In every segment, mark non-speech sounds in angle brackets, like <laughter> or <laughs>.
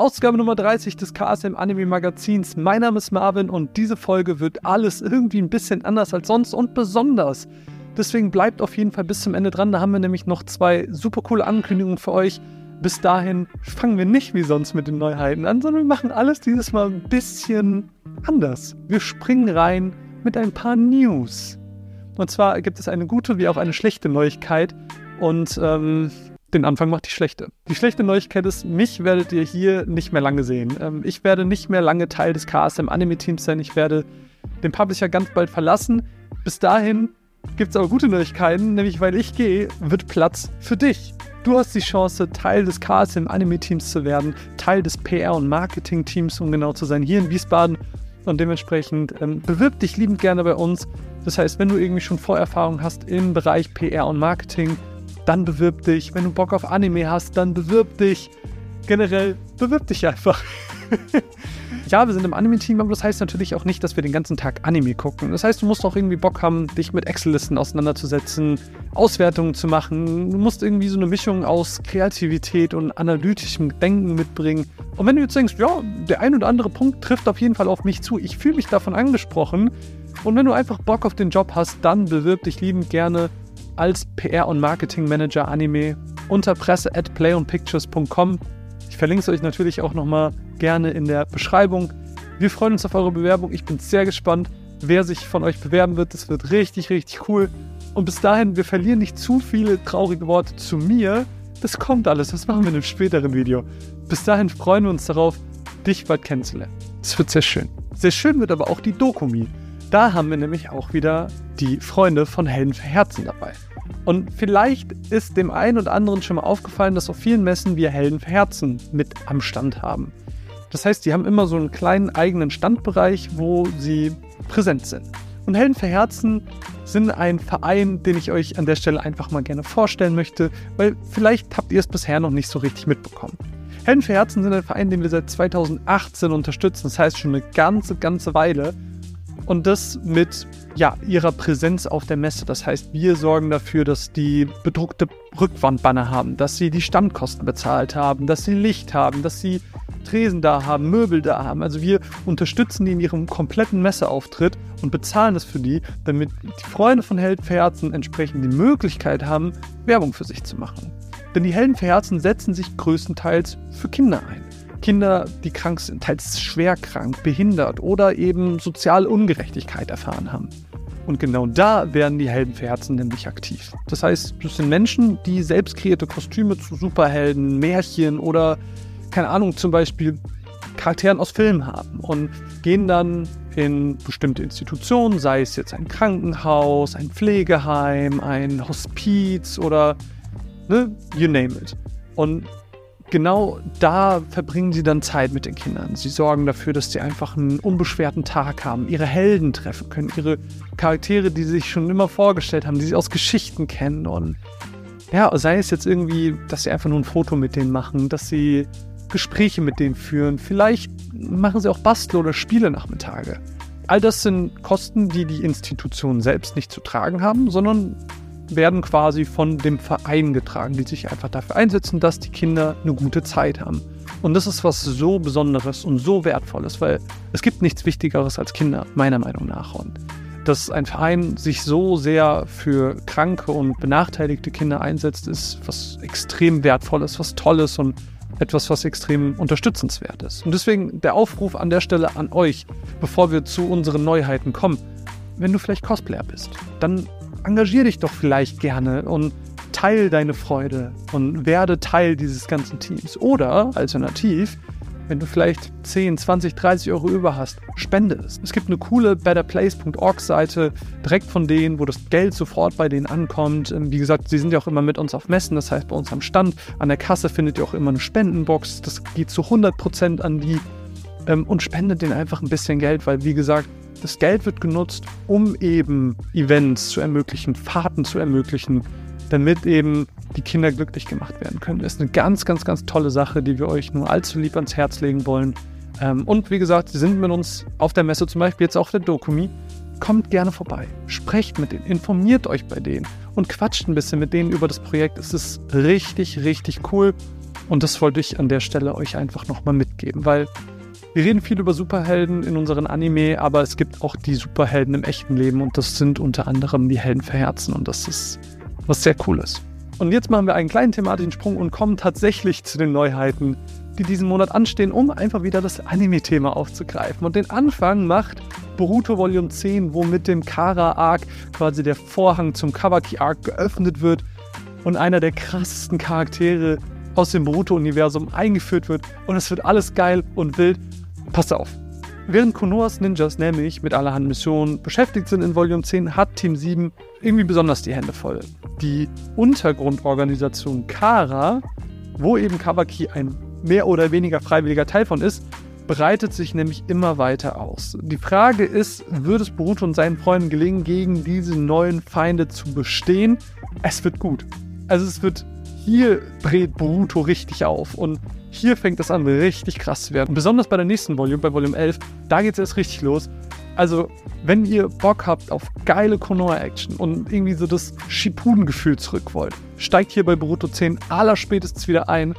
Ausgabe Nummer 30 des KSM Anime Magazins. Mein Name ist Marvin und diese Folge wird alles irgendwie ein bisschen anders als sonst und besonders. Deswegen bleibt auf jeden Fall bis zum Ende dran. Da haben wir nämlich noch zwei super coole Ankündigungen für euch. Bis dahin fangen wir nicht wie sonst mit den Neuheiten an, sondern wir machen alles dieses Mal ein bisschen anders. Wir springen rein mit ein paar News. Und zwar gibt es eine gute wie auch eine schlechte Neuigkeit. Und ähm, den Anfang macht die schlechte. Die schlechte Neuigkeit ist, mich werdet ihr hier nicht mehr lange sehen. Ähm, ich werde nicht mehr lange Teil des KSM Anime Teams sein. Ich werde den Publisher ganz bald verlassen. Bis dahin gibt es aber gute Neuigkeiten, nämlich weil ich gehe, wird Platz für dich. Du hast die Chance, Teil des KSM Anime Teams zu werden, Teil des PR- und Marketing-Teams, um genau zu sein, hier in Wiesbaden. Und dementsprechend ähm, bewirb dich liebend gerne bei uns. Das heißt, wenn du irgendwie schon Vorerfahrung hast im Bereich PR und Marketing, dann bewirb dich. Wenn du Bock auf Anime hast, dann bewirb dich. Generell, bewirb dich einfach. <laughs> ja, wir sind im Anime-Team, aber das heißt natürlich auch nicht, dass wir den ganzen Tag Anime gucken. Das heißt, du musst auch irgendwie Bock haben, dich mit Excel-Listen auseinanderzusetzen, Auswertungen zu machen. Du musst irgendwie so eine Mischung aus Kreativität und analytischem Denken mitbringen. Und wenn du jetzt denkst, ja, der ein oder andere Punkt trifft auf jeden Fall auf mich zu, ich fühle mich davon angesprochen. Und wenn du einfach Bock auf den Job hast, dann bewirb dich liebend gerne als PR- und Marketing-Manager Anime unter presse at playonpictures.com. Ich verlinke es euch natürlich auch nochmal gerne in der Beschreibung. Wir freuen uns auf eure Bewerbung. Ich bin sehr gespannt, wer sich von euch bewerben wird. Das wird richtig, richtig cool. Und bis dahin, wir verlieren nicht zu viele traurige Worte zu mir. Das kommt alles. Das machen wir in einem späteren Video. Bis dahin freuen wir uns darauf, dich bald kennenzulernen. Das wird sehr schön. Sehr schön wird aber auch die Dokumi. Da haben wir nämlich auch wieder die Freunde von Helden für Herzen dabei. Und vielleicht ist dem einen oder anderen schon mal aufgefallen, dass auf vielen Messen wir Helden für Herzen mit am Stand haben. Das heißt, die haben immer so einen kleinen eigenen Standbereich, wo sie präsent sind. Und Helden für Herzen sind ein Verein, den ich euch an der Stelle einfach mal gerne vorstellen möchte, weil vielleicht habt ihr es bisher noch nicht so richtig mitbekommen. Helden für Herzen sind ein Verein, den wir seit 2018 unterstützen. Das heißt schon eine ganze, ganze Weile. Und das mit ja, ihrer Präsenz auf der Messe. Das heißt, wir sorgen dafür, dass die bedruckte Rückwandbanner haben, dass sie die Standkosten bezahlt haben, dass sie Licht haben, dass sie Tresen da haben, Möbel da haben. Also wir unterstützen die in ihrem kompletten Messeauftritt und bezahlen das für die, damit die Freunde von Helden für Herzen entsprechend die Möglichkeit haben, Werbung für sich zu machen. Denn die Helden für Herzen setzen sich größtenteils für Kinder ein. Kinder, die krank sind, teils schwer krank, behindert oder eben soziale Ungerechtigkeit erfahren haben. Und genau da werden die Helden für Herzen nämlich aktiv. Das heißt, das sind Menschen, die selbst kreierte Kostüme zu Superhelden, Märchen oder, keine Ahnung, zum Beispiel Charakteren aus Filmen haben und gehen dann in bestimmte Institutionen, sei es jetzt ein Krankenhaus, ein Pflegeheim, ein Hospiz oder ne, you name it. Und genau da verbringen sie dann Zeit mit den Kindern. Sie sorgen dafür, dass sie einfach einen unbeschwerten Tag haben, ihre Helden treffen können, ihre Charaktere, die sie sich schon immer vorgestellt haben, die sie aus Geschichten kennen und ja, sei es jetzt irgendwie, dass sie einfach nur ein Foto mit denen machen, dass sie Gespräche mit denen führen, vielleicht machen sie auch Bastel- oder Spiele-Nachmittage. All das sind Kosten, die die Institutionen selbst nicht zu tragen haben, sondern werden quasi von dem Verein getragen, die sich einfach dafür einsetzen, dass die Kinder eine gute Zeit haben. Und das ist was so Besonderes und so Wertvolles, weil es gibt nichts Wichtigeres als Kinder, meiner Meinung nach. Und dass ein Verein sich so sehr für kranke und benachteiligte Kinder einsetzt, ist was extrem Wertvolles, was Tolles und etwas, was extrem unterstützenswert ist. Und deswegen der Aufruf an der Stelle an euch, bevor wir zu unseren Neuheiten kommen. Wenn du vielleicht Cosplayer bist, dann engagier dich doch vielleicht gerne und teil deine Freude und werde Teil dieses ganzen Teams. Oder alternativ, wenn du vielleicht 10, 20, 30 Euro über hast, spende es. Es gibt eine coole betterplace.org Seite direkt von denen, wo das Geld sofort bei denen ankommt. Ähm, wie gesagt, sie sind ja auch immer mit uns auf Messen, das heißt bei uns am Stand, an der Kasse findet ihr auch immer eine Spendenbox. Das geht zu 100% an die ähm, und spendet denen einfach ein bisschen Geld, weil wie gesagt, das Geld wird genutzt, um eben Events zu ermöglichen, Fahrten zu ermöglichen, damit eben die Kinder glücklich gemacht werden können. Das ist eine ganz, ganz, ganz tolle Sache, die wir euch nur allzu lieb ans Herz legen wollen. Ähm, und wie gesagt, Sie sind mit uns auf der Messe, zum Beispiel jetzt auch der Dokumi. Kommt gerne vorbei, sprecht mit denen, informiert euch bei denen und quatscht ein bisschen mit denen über das Projekt. Es ist richtig, richtig cool. Und das wollte ich an der Stelle euch einfach nochmal mitgeben, weil wir reden viel über Superhelden in unseren Anime, aber es gibt auch die Superhelden im echten Leben und das sind unter anderem die Helden für Herzen und das ist was sehr Cooles. Und jetzt machen wir einen kleinen thematischen Sprung und kommen tatsächlich zu den Neuheiten, die diesen Monat anstehen, um einfach wieder das Anime-Thema aufzugreifen. Und den Anfang macht Boruto Volume 10, wo mit dem Kara-Arc quasi der Vorhang zum Kawaki-Arc geöffnet wird und einer der krassesten Charaktere aus dem Boruto-Universum eingeführt wird. Und es wird alles geil und wild. Passt auf. Während Konoas Ninjas nämlich mit allerhand Missionen beschäftigt sind in Volume 10, hat Team 7 irgendwie besonders die Hände voll. Die Untergrundorganisation Kara, wo eben Kawaki ein mehr oder weniger freiwilliger Teil von ist, breitet sich nämlich immer weiter aus. Die Frage ist, wird es Boruto und seinen Freunden gelingen, gegen diese neuen Feinde zu bestehen? Es wird gut. Also es wird hier dreht Boruto richtig auf und hier fängt das an, richtig krass zu werden. Besonders bei der nächsten Volume, bei Volume 11, da geht es erst richtig los. Also, wenn ihr Bock habt auf geile Konoha-Action und irgendwie so das Shippuden-Gefühl zurück wollt, steigt hier bei Boruto 10 allerspätestens wieder ein.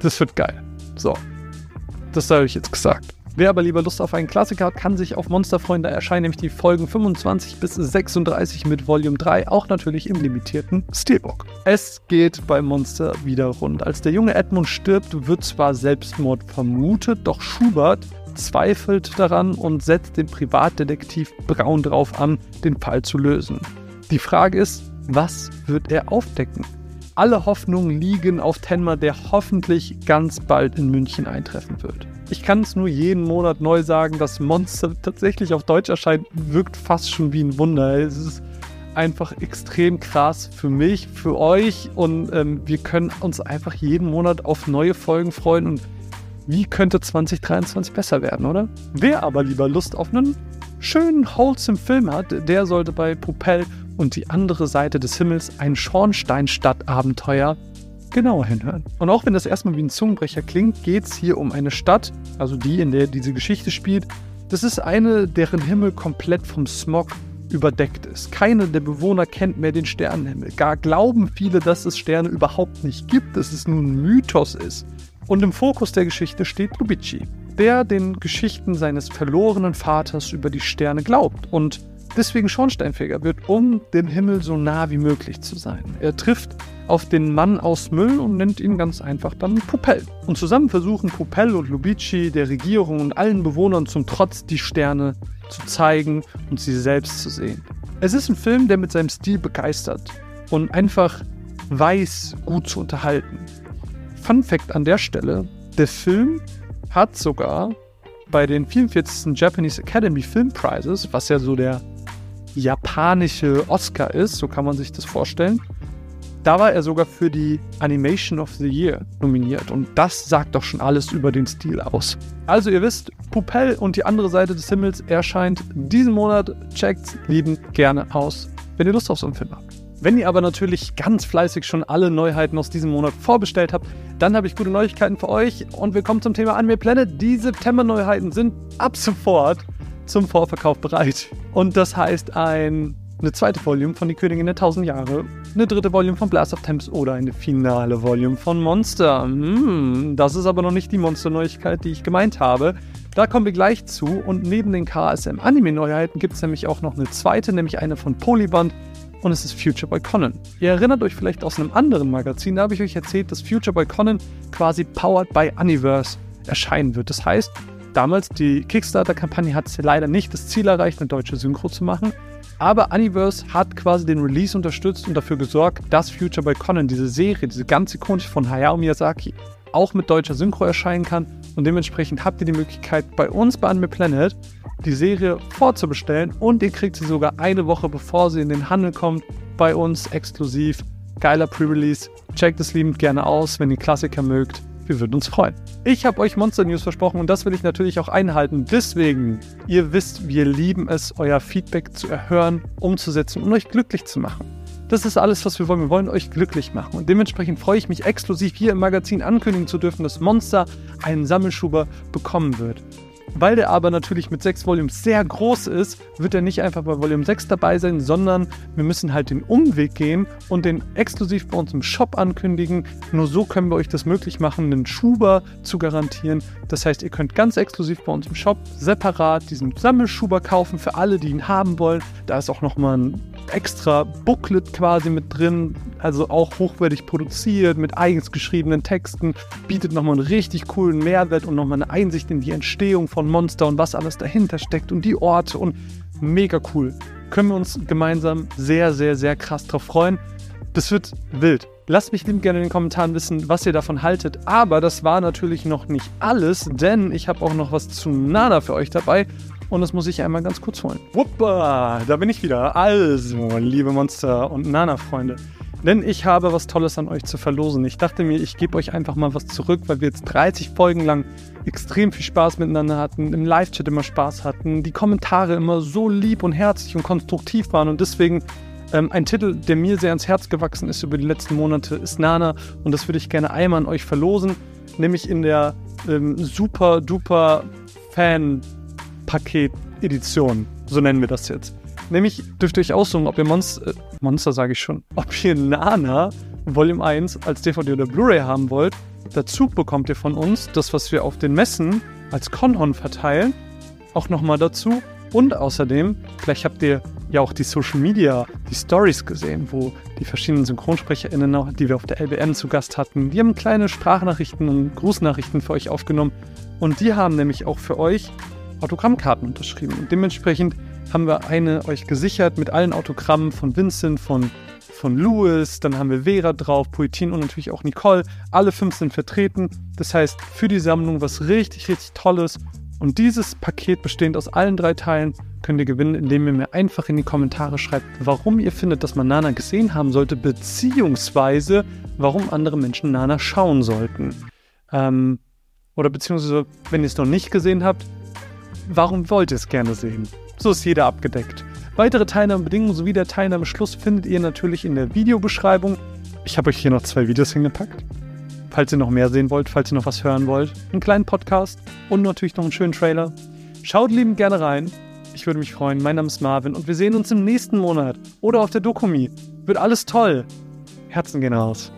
Das wird geil. So, das sei euch jetzt gesagt. Wer aber lieber Lust auf einen Klassiker hat, kann sich auf Monsterfreunde erscheinen, nämlich die Folgen 25 bis 36 mit Volume 3, auch natürlich im limitierten Steelbook. Es geht bei Monster wieder rund. Als der junge Edmund stirbt, wird zwar Selbstmord vermutet, doch Schubert zweifelt daran und setzt den Privatdetektiv Braun darauf an, den Fall zu lösen. Die Frage ist, was wird er aufdecken? Alle Hoffnungen liegen auf Tenma, der hoffentlich ganz bald in München eintreffen wird. Ich kann es nur jeden Monat neu sagen, dass Monster tatsächlich auf Deutsch erscheint, wirkt fast schon wie ein Wunder. Es ist einfach extrem krass für mich, für euch und ähm, wir können uns einfach jeden Monat auf neue Folgen freuen und wie könnte 2023 besser werden, oder? Wer aber lieber Lust auf einen schönen, wholesome Film hat, der sollte bei Propel und die andere Seite des Himmels ein Schornsteinstadt-Abenteuer genauer hinhören. Und auch wenn das erstmal wie ein Zungenbrecher klingt, geht es hier um eine Stadt, also die, in der diese Geschichte spielt. Das ist eine, deren Himmel komplett vom Smog überdeckt ist. Keiner der Bewohner kennt mehr den Sternenhimmel. Gar glauben viele, dass es Sterne überhaupt nicht gibt, dass es nur ein Mythos ist. Und im Fokus der Geschichte steht Lubici, der den Geschichten seines verlorenen Vaters über die Sterne glaubt und deswegen Schornsteinfeger wird, um dem Himmel so nah wie möglich zu sein. Er trifft auf den Mann aus Müll und nennt ihn ganz einfach dann Pupell. Und zusammen versuchen Pupell und Lubici der Regierung und allen Bewohnern zum Trotz die Sterne zu zeigen und sie selbst zu sehen. Es ist ein Film, der mit seinem Stil begeistert und einfach weiß, gut zu unterhalten. Fun Fact an der Stelle: Der Film hat sogar bei den 44. Japanese Academy Film Prizes, was ja so der japanische Oscar ist, so kann man sich das vorstellen. Da war er sogar für die Animation of the Year nominiert und das sagt doch schon alles über den Stil aus. Also ihr wisst, Pupell und die andere Seite des Himmels erscheint diesen Monat. Checkt liebend gerne aus, wenn ihr Lust auf so einen Film habt. Wenn ihr aber natürlich ganz fleißig schon alle Neuheiten aus diesem Monat vorbestellt habt, dann habe ich gute Neuigkeiten für euch und wir kommen zum Thema Anime Planet. Die September-Neuheiten sind ab sofort zum Vorverkauf bereit. Und das heißt ein, eine zweite Volume von Die Königin der Tausend Jahre, eine dritte Volume von Blast of Temps oder eine finale Volume von Monster. Hm, das ist aber noch nicht die Monster-Neuigkeit, die ich gemeint habe. Da kommen wir gleich zu und neben den KSM-Anime-Neuheiten gibt es nämlich auch noch eine zweite, nämlich eine von Polyband und es ist Future Boy Conan. Ihr erinnert euch vielleicht aus einem anderen Magazin, da habe ich euch erzählt, dass Future Boy Conan quasi powered by Universe erscheinen wird. Das heißt, damals die Kickstarter-Kampagne hat leider nicht das Ziel erreicht, eine deutsche Synchro zu machen. Aber Universe hat quasi den Release unterstützt und dafür gesorgt, dass Future Boy Conan, diese Serie, diese ganz ikonische von Hayao Miyazaki, auch mit deutscher Synchro erscheinen kann. Und dementsprechend habt ihr die Möglichkeit, bei uns bei Anime Planet die Serie vorzubestellen und ihr kriegt sie sogar eine Woche bevor sie in den Handel kommt, bei uns exklusiv. Geiler Pre-Release. Checkt es liebend gerne aus, wenn ihr Klassiker mögt. Wir würden uns freuen. Ich habe euch Monster News versprochen und das will ich natürlich auch einhalten. Deswegen, ihr wisst, wir lieben es, euer Feedback zu erhören, umzusetzen und euch glücklich zu machen. Das ist alles, was wir wollen. Wir wollen euch glücklich machen. Und dementsprechend freue ich mich exklusiv hier im Magazin ankündigen zu dürfen, dass Monster einen Sammelschuber bekommen wird. Weil der aber natürlich mit sechs Volumes sehr groß ist, wird er nicht einfach bei Volume 6 dabei sein, sondern wir müssen halt den Umweg gehen und den exklusiv bei uns im Shop ankündigen. Nur so können wir euch das möglich machen, einen Schuber zu garantieren. Das heißt, ihr könnt ganz exklusiv bei uns im Shop separat diesen Sammelschuber kaufen für alle, die ihn haben wollen. Da ist auch nochmal ein extra Booklet quasi mit drin, also auch hochwertig produziert mit eigens geschriebenen Texten, bietet nochmal einen richtig coolen Mehrwert und nochmal eine Einsicht in die Entstehung von Monster und was alles dahinter steckt und die Orte und mega cool. Können wir uns gemeinsam sehr, sehr, sehr krass drauf freuen. Das wird wild. Lasst mich lieb gerne in den Kommentaren wissen, was ihr davon haltet. Aber das war natürlich noch nicht alles, denn ich habe auch noch was zu Nana für euch dabei. Und das muss ich einmal ganz kurz holen. Wuppa, da bin ich wieder. Also, liebe Monster- und Nana-Freunde. Denn ich habe was Tolles an euch zu verlosen. Ich dachte mir, ich gebe euch einfach mal was zurück, weil wir jetzt 30 Folgen lang extrem viel Spaß miteinander hatten, im Live-Chat immer Spaß hatten, die Kommentare immer so lieb und herzlich und konstruktiv waren. Und deswegen ähm, ein Titel, der mir sehr ans Herz gewachsen ist über die letzten Monate, ist Nana. Und das würde ich gerne einmal an euch verlosen. Nämlich in der ähm, super duper Fan- Paket-Edition. So nennen wir das jetzt. Nämlich dürft ihr euch aussuchen, ob ihr Monster, äh, Monster sage ich schon, ob ihr Nana Volume 1 als DVD oder Blu-ray haben wollt. Dazu bekommt ihr von uns das, was wir auf den Messen als Conhon verteilen, auch nochmal dazu. Und außerdem, vielleicht habt ihr ja auch die Social Media, die Stories gesehen, wo die verschiedenen SynchronsprecherInnen, die wir auf der LBN zu Gast hatten, die haben kleine Sprachnachrichten und Grußnachrichten für euch aufgenommen. Und die haben nämlich auch für euch Autogrammkarten unterschrieben. Und dementsprechend haben wir eine euch gesichert mit allen Autogrammen von Vincent, von, von Louis, dann haben wir Vera drauf, Poetin und natürlich auch Nicole. Alle fünf sind vertreten. Das heißt, für die Sammlung was richtig, richtig Tolles. Und dieses Paket bestehend aus allen drei Teilen könnt ihr gewinnen, indem ihr mir einfach in die Kommentare schreibt, warum ihr findet, dass man Nana gesehen haben sollte, beziehungsweise warum andere Menschen Nana schauen sollten. Ähm, oder beziehungsweise, wenn ihr es noch nicht gesehen habt, warum wollt ihr es gerne sehen? So ist jeder abgedeckt. Weitere Teilnahmebedingungen sowie der Teilnahmeschluss findet ihr natürlich in der Videobeschreibung. Ich habe euch hier noch zwei Videos hingepackt. Falls ihr noch mehr sehen wollt, falls ihr noch was hören wollt, einen kleinen Podcast und natürlich noch einen schönen Trailer. Schaut liebend gerne rein. Ich würde mich freuen. Mein Name ist Marvin und wir sehen uns im nächsten Monat oder auf der Dokumi. Wird alles toll. Herzen gehen raus.